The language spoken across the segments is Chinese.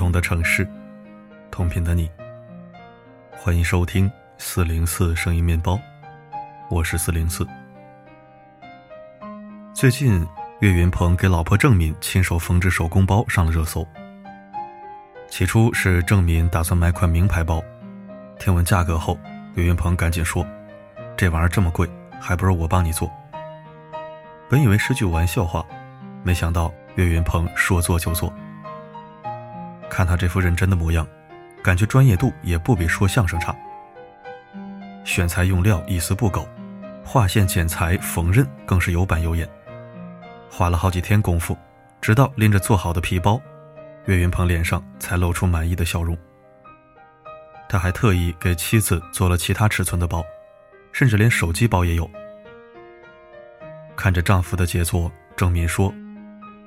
同的城市，同频的你。欢迎收听四零四声音面包，我是四零四。最近，岳云鹏给老婆郑敏亲手缝制手工包上了热搜。起初是郑敏打算买款名牌包，听闻价格后，岳云鹏赶紧说：“这玩意儿这么贵，还不如我帮你做。”本以为是句玩笑话，没想到岳云鹏说做就做。看他这副认真的模样，感觉专业度也不比说相声差。选材用料一丝不苟，画线剪裁缝纫更是有板有眼。花了好几天功夫，直到拎着做好的皮包，岳云鹏脸上才露出满意的笑容。他还特意给妻子做了其他尺寸的包，甚至连手机包也有。看着丈夫的杰作，郑敏说：“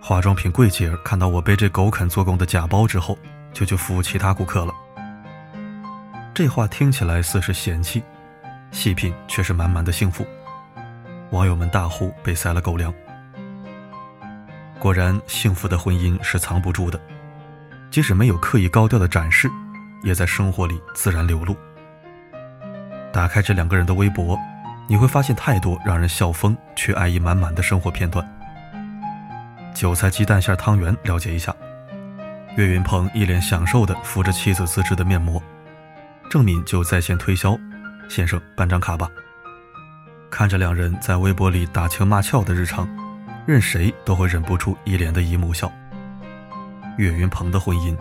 化妆品柜姐看到我背这狗啃做工的假包之后，就去服务其他顾客了。”这话听起来似是嫌弃，细品却是满满的幸福。网友们大呼被塞了狗粮。果然，幸福的婚姻是藏不住的，即使没有刻意高调的展示，也在生活里自然流露。打开这两个人的微博。你会发现太多让人笑疯却爱意满满的生活片段。韭菜鸡蛋馅汤圆，了解一下。岳云鹏一脸享受地敷着妻子自制的面膜，郑敏就在线推销：“先生，办张卡吧。”看着两人在微博里打情骂俏的日常，任谁都会忍不住一脸的姨母笑。岳云鹏的婚姻，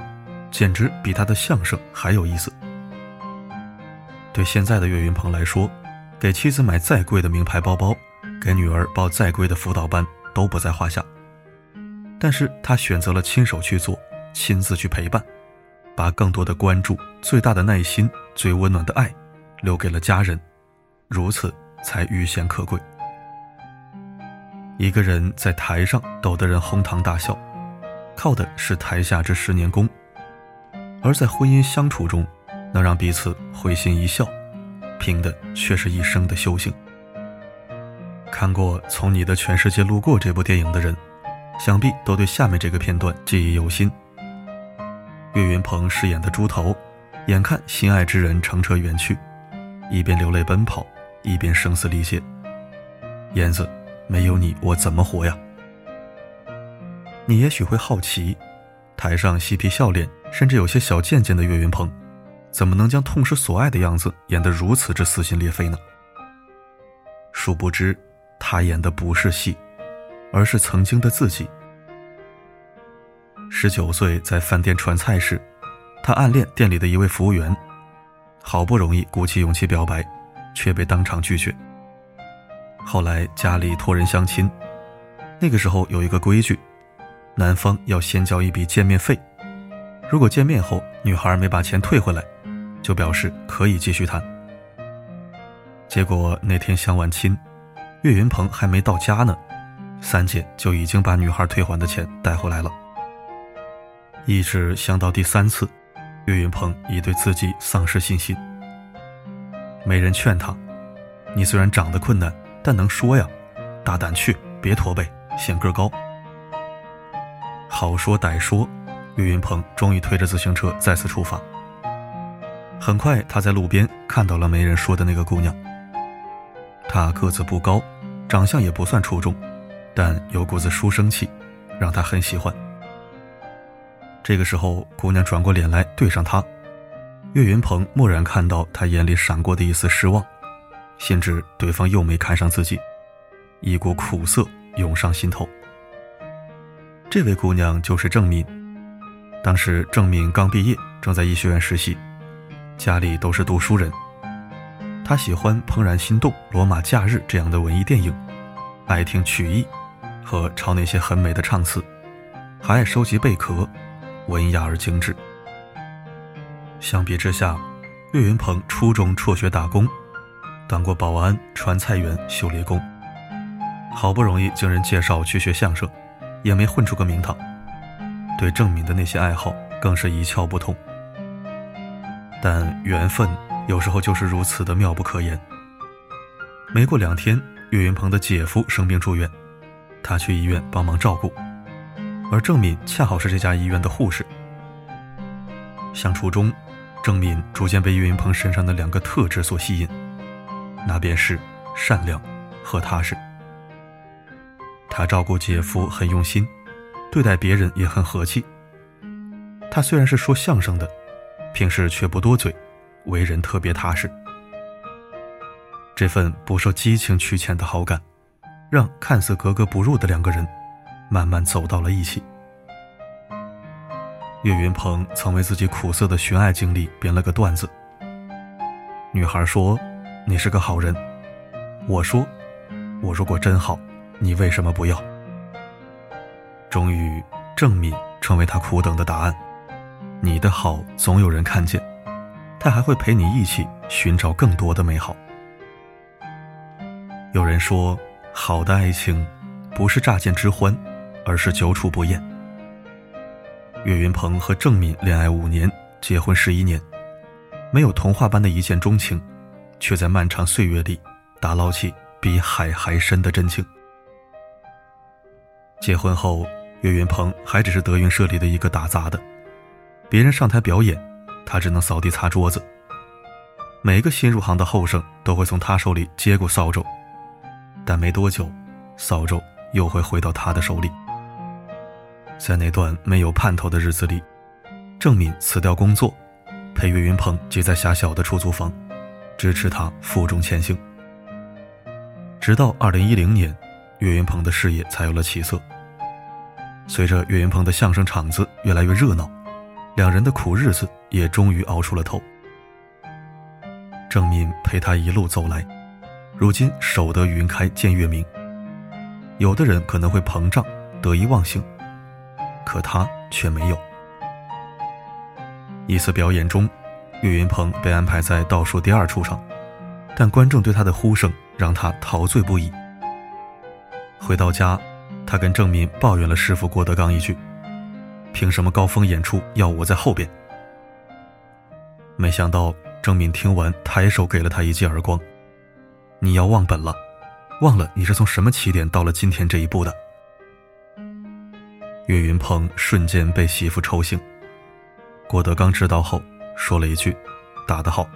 简直比他的相声还有意思。对现在的岳云鹏来说，给妻子买再贵的名牌包包，给女儿报再贵的辅导班都不在话下。但是他选择了亲手去做，亲自去陪伴，把更多的关注、最大的耐心、最温暖的爱，留给了家人，如此才愈显可贵。一个人在台上逗得人哄堂大笑，靠的是台下这十年功；而在婚姻相处中，能让彼此会心一笑。凭的却是一生的修行。看过《从你的全世界路过》这部电影的人，想必都对下面这个片段记忆犹新。岳云鹏饰演的猪头，眼看心爱之人乘车远去，一边流泪奔跑，一边声嘶力竭：“燕子，没有你我怎么活呀？”你也许会好奇，台上嬉皮笑脸，甚至有些小贱贱的岳云鹏。怎么能将痛失所爱的样子演得如此之撕心裂肺呢？殊不知，他演的不是戏，而是曾经的自己。十九岁在饭店传菜时，他暗恋店里的一位服务员，好不容易鼓起勇气表白，却被当场拒绝。后来家里托人相亲，那个时候有一个规矩，男方要先交一笔见面费，如果见面后女孩没把钱退回来。就表示可以继续谈。结果那天相完亲，岳云鹏还没到家呢，三姐就已经把女孩退还的钱带回来了。一直相到第三次，岳云鹏已对自己丧失信心。没人劝他：“你虽然长得困难，但能说呀，大胆去，别驼背，显个高。”好说歹说，岳云鹏终于推着自行车再次出发。很快，他在路边看到了没人说的那个姑娘。她个子不高，长相也不算出众，但有股子书生气，让他很喜欢。这个时候，姑娘转过脸来对上他，岳云鹏蓦然看到她眼里闪过的一丝失望，心知对方又没看上自己，一股苦涩涌上心头。这位姑娘就是郑敏，当时郑敏刚毕业，正在医学院实习。家里都是读书人，她喜欢《怦然心动》《罗马假日》这样的文艺电影，爱听曲艺和抄那些很美的唱词，还爱收集贝壳，文雅而精致。相比之下，岳云鹏初中辍学打工，当过保安、传菜员、修理工，好不容易经人介绍去学相声，也没混出个名堂。对郑敏的那些爱好更是一窍不通。但缘分有时候就是如此的妙不可言。没过两天，岳云鹏的姐夫生病住院，他去医院帮忙照顾，而郑敏恰好是这家医院的护士。相处中，郑敏逐渐被岳云鹏身上的两个特质所吸引，那便是善良和踏实。他照顾姐夫很用心，对待别人也很和气。他虽然是说相声的，平时却不多嘴，为人特别踏实。这份不受激情驱遣的好感，让看似格格不入的两个人，慢慢走到了一起。岳云鹏曾为自己苦涩的寻爱经历编了个段子。女孩说：“你是个好人。”我说：“我如果真好，你为什么不要？”终于，郑敏成为他苦等的答案。你的好总有人看见，他还会陪你一起寻找更多的美好。有人说，好的爱情，不是乍见之欢，而是久处不厌。岳云鹏和郑敏恋爱五年，结婚十一年，没有童话般的一见钟情，却在漫长岁月里打捞起比海还深的真情。结婚后，岳云鹏还只是德云社里的一个打杂的，别人上台表演，他只能扫地擦桌子。每个新入行的后生都会从他手里接过扫帚，但没多久，扫帚又会回到他的手里。在那段没有盼头的日子里，郑敏辞掉工作，陪岳云鹏挤在狭小的出租房，支持他负重前行。直到二零一零年，岳云鹏的事业才有了起色。随着岳云鹏的相声场子越来越热闹，两人的苦日子也终于熬出了头。郑敏陪他一路走来，如今守得云开见月明。有的人可能会膨胀，得意忘形。可他却没有。一次表演中，岳云鹏被安排在倒数第二出场，但观众对他的呼声让他陶醉不已。回到家，他跟郑敏抱怨了师傅郭德纲一句：“凭什么高峰演出要我在后边？”没想到郑敏听完，抬手给了他一记耳光：“你要忘本了，忘了你是从什么起点到了今天这一步的。”岳云鹏瞬间被媳妇抽醒。郭德纲知道后说了一句：“打得好。”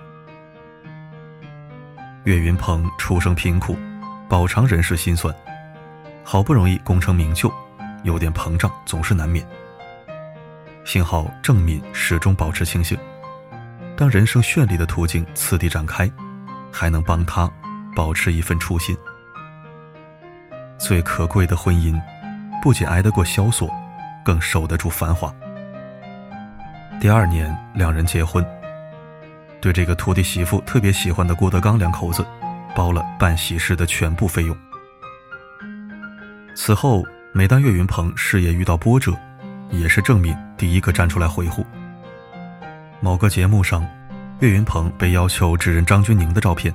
岳云鹏出生贫苦，饱尝人世辛酸，好不容易功成名就，有点膨胀总是难免。幸好郑敏始终保持清醒，当人生绚丽的途径次第展开，还能帮他保持一份初心。最可贵的婚姻。不仅挨得过萧索，更守得住繁华。第二年，两人结婚，对这个徒弟媳妇特别喜欢的郭德纲两口子，包了办喜事的全部费用。此后，每当岳云鹏事业遇到波折，也是郑敏第一个站出来维护。某个节目上，岳云鹏被要求指认张钧甯的照片，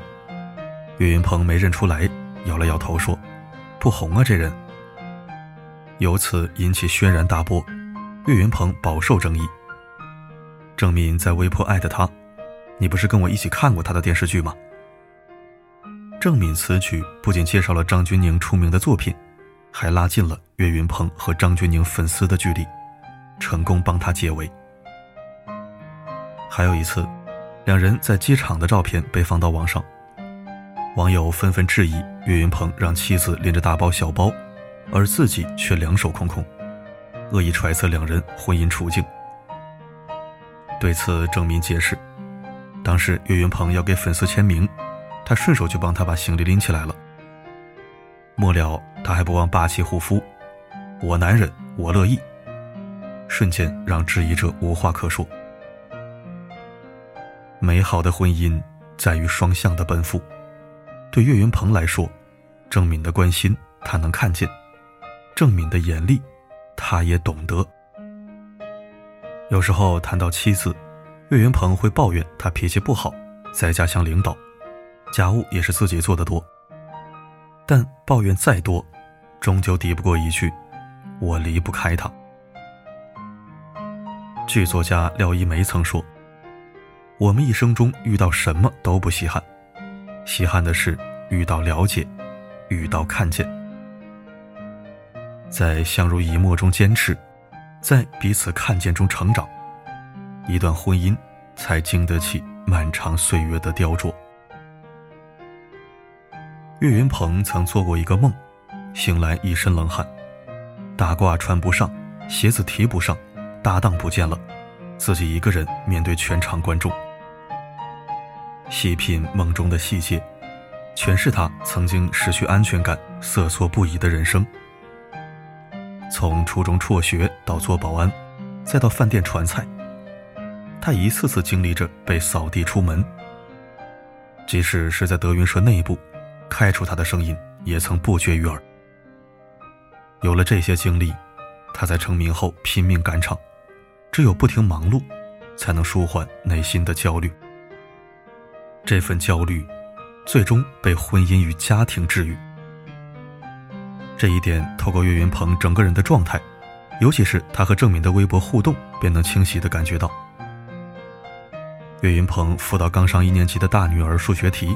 岳云鹏没认出来，摇了摇头说：“不红啊，这人。”由此引起轩然大波，岳云鹏饱受争议。郑敏在微博艾特他：“你不是跟我一起看过他的电视剧吗？”郑敏此举不仅介绍了张钧甯出名的作品，还拉近了岳云鹏和张钧甯粉丝的距离，成功帮他解围。还有一次，两人在机场的照片被放到网上，网友纷纷质疑岳云鹏让妻子拎着大包小包。而自己却两手空空，恶意揣测两人婚姻处境。对此，郑敏解释，当时岳云鹏要给粉丝签名，他顺手就帮他把行李拎起来了。末了，他还不忘霸气护肤：“我男人，我乐意。”瞬间让质疑者无话可说。美好的婚姻在于双向的奔赴。对岳云鹏来说，郑敏的关心他能看见。郑敏的严厉，他也懂得。有时候谈到妻子，岳云鹏会抱怨她脾气不好，在家像领导，家务也是自己做的多。但抱怨再多，终究抵不过一句“我离不开她”。剧作家廖一梅曾说：“我们一生中遇到什么都不稀罕，稀罕的是遇到了解，遇到看见。”在相濡以沫中坚持，在彼此看见中成长，一段婚姻才经得起漫长岁月的雕琢。岳云鹏曾做过一个梦，醒来一身冷汗，大褂穿不上，鞋子提不上，搭档不见了，自己一个人面对全场观众。细品梦中的细节，全是他曾经失去安全感、瑟缩不已的人生。从初中辍学到做保安，再到饭店传菜，他一次次经历着被扫地出门。即使是在德云社内部。开除他的声音也曾不绝于耳。有了这些经历，他在成名后拼命赶场，只有不停忙碌，才能舒缓内心的焦虑。这份焦虑，最终被婚姻与家庭治愈。这一点，透过岳云鹏整个人的状态，尤其是他和郑敏的微博互动，便能清晰的感觉到。岳云鹏辅导刚上一年级的大女儿数学题。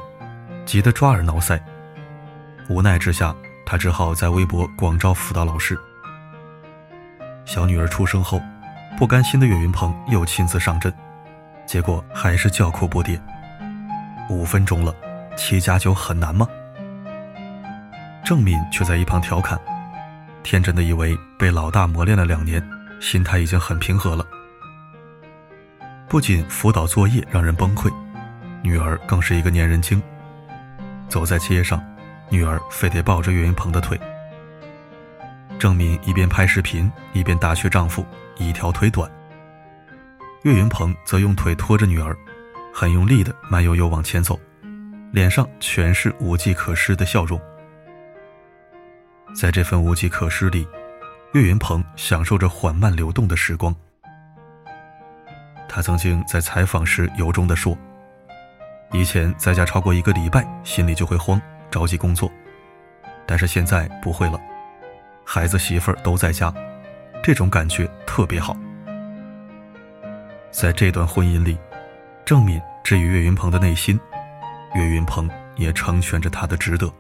急得抓耳挠腮，无奈之下，他只好在微博广招辅导老师。小女儿出生后，不甘心的岳云鹏又亲自上阵，结果还是叫苦不迭。五分钟了，七加九很难吗？郑敏却在一旁调侃，天真的以为被老大磨练了两年，心态已经很平和了。不仅辅导作业让人崩溃，女儿更是一个粘人精。走在街上，女儿非得抱着岳云鹏的腿。郑敏一边拍视频，一边打趣丈夫一条腿短。岳云鹏则用腿拖着女儿，很用力的慢悠悠往前走，脸上全是无计可施的笑容。在这份无计可施里，岳云鹏享受着缓慢流动的时光。他曾经在采访时由衷地说。以前在家超过一个礼拜，心里就会慌，着急工作。但是现在不会了，孩子媳妇儿都在家，这种感觉特别好。在这段婚姻里，郑敏至于岳云鹏的内心，岳云鹏也成全着他的值得。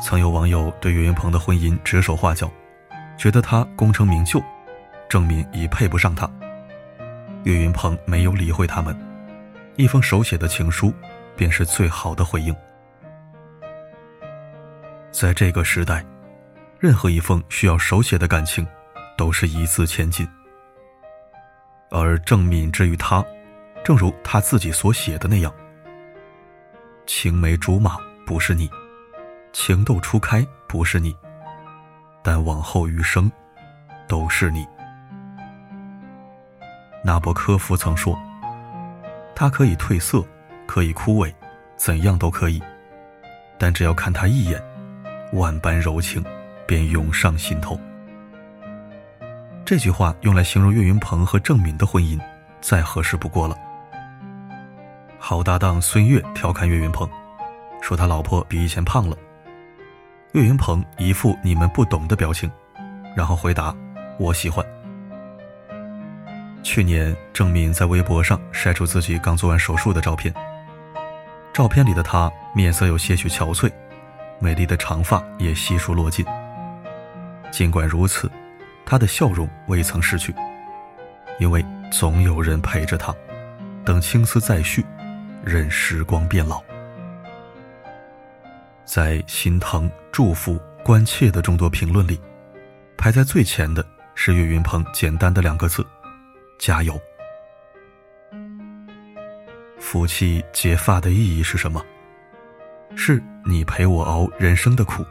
曾有网友对岳云鹏的婚姻指手画脚，觉得他功成名就，郑敏已配不上他。岳云鹏没有理会他们。一封手写的情书，便是最好的回应。在这个时代，任何一封需要手写的感情，都是一字千金。而郑敏之于他，正如他自己所写的那样：“青梅竹马不是你，情窦初开不是你，但往后余生，都是你。”纳博科夫曾说。他可以褪色，可以枯萎，怎样都可以，但只要看他一眼，万般柔情便涌上心头。这句话用来形容岳云鹏和郑敏的婚姻，再合适不过了。好搭档孙越调侃岳云鹏，说他老婆比以前胖了。岳云鹏一副你们不懂的表情，然后回答：“我喜欢。”去年，郑敏在微博上晒出自己刚做完手术的照片。照片里的她面色有些许憔悴，美丽的长发也悉数落尽。尽管如此，他的笑容未曾失去，因为总有人陪着他，等青丝再续，任时光变老。在心疼、祝福、关切的众多评论里，排在最前的是岳云鹏简单的两个字。加油！夫妻结发的意义是什么？是你陪我熬人生的苦，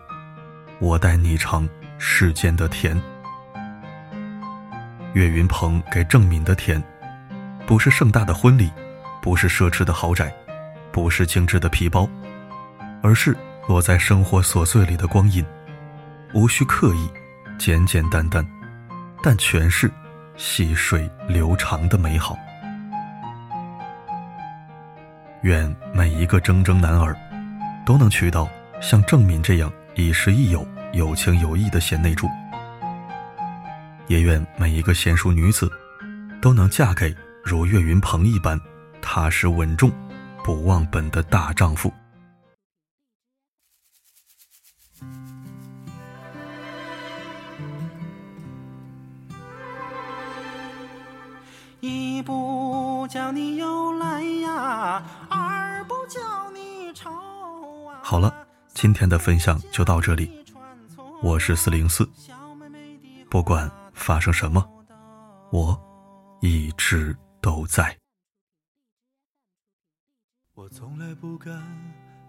我带你尝世间的甜。岳云鹏给郑敏的甜，不是盛大的婚礼，不是奢侈的豪宅，不是精致的皮包，而是落在生活琐碎里的光阴，无需刻意，简简单单，但全是。细水流长的美好。愿每一个铮铮男儿，都能娶到像郑敏这样亦师亦友、有情有义的贤内助。也愿每一个贤淑女子，都能嫁给如岳云鹏一般踏实稳重、不忘本的大丈夫。一不叫你又来呀，二不叫你愁啊。好了，今天的分享就到这里。我是四零四，不管发生什么，我一直都在。我从来不敢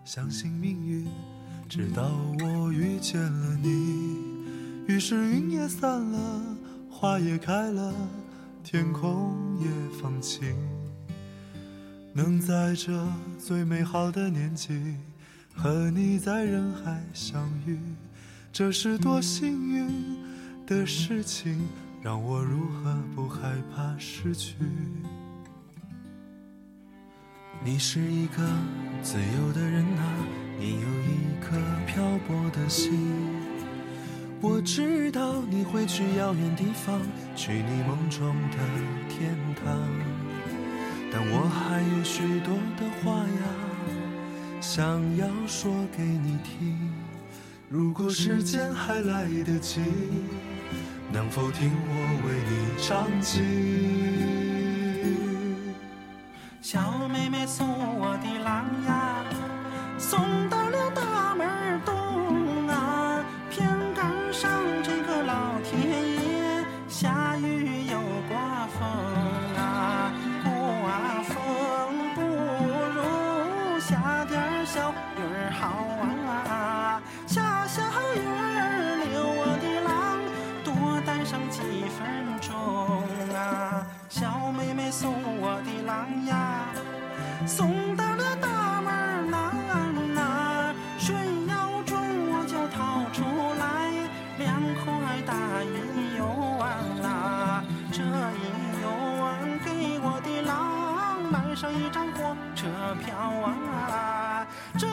相信命运，直到我遇见了你。于是云也散了，花也开了，天空也放晴。能在这最美好的年纪和你在人海相遇，这是多幸运的事情，让我如何不害怕失去？你是一个自由的人啊，你有一颗漂泊的心。我知道你会去遥远地方，去你梦中的天堂。但我还有许多的话呀，想要说给你听。如果时间还来得及，能否听我为你唱起？块大银元呐，这一游玩给我的郎买上一张火车票啊，这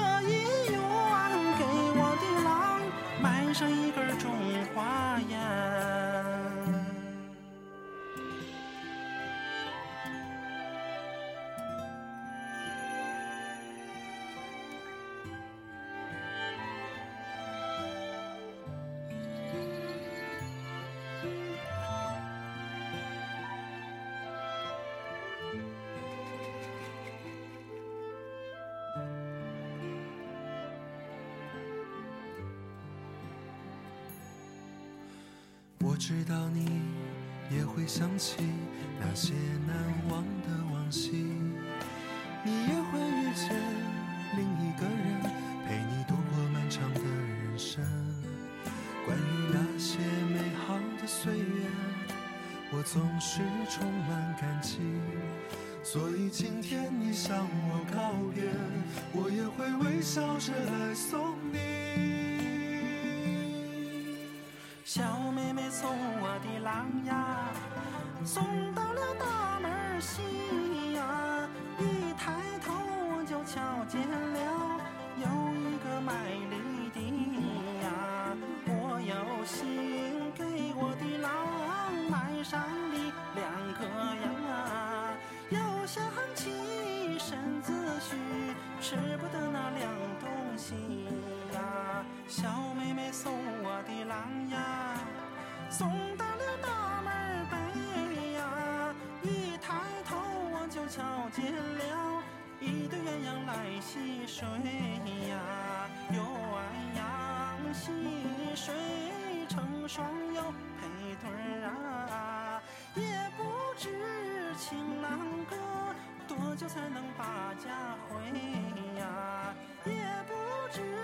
知道你也会想起那些难忘的往昔，你也会遇见另一个人，陪你度过漫长的人生。关于那些美好的岁月，我总是充满感激。所以今天你向我告别，我也会微笑着来送小妹妹送我的郎呀，送到了大门西呀，一抬头我就瞧见了有一个卖梨的呀，我有心给我的郎买上梨两个呀，又想起身子虚，吃不得那凉东西呀，小妹妹送郎呀。送到了大门北呀，一抬头我就瞧见了一对鸳鸯来戏水呀，鸳鸯戏水成双又配对儿啊，也不知情郎哥多久才能把家回呀，也不知。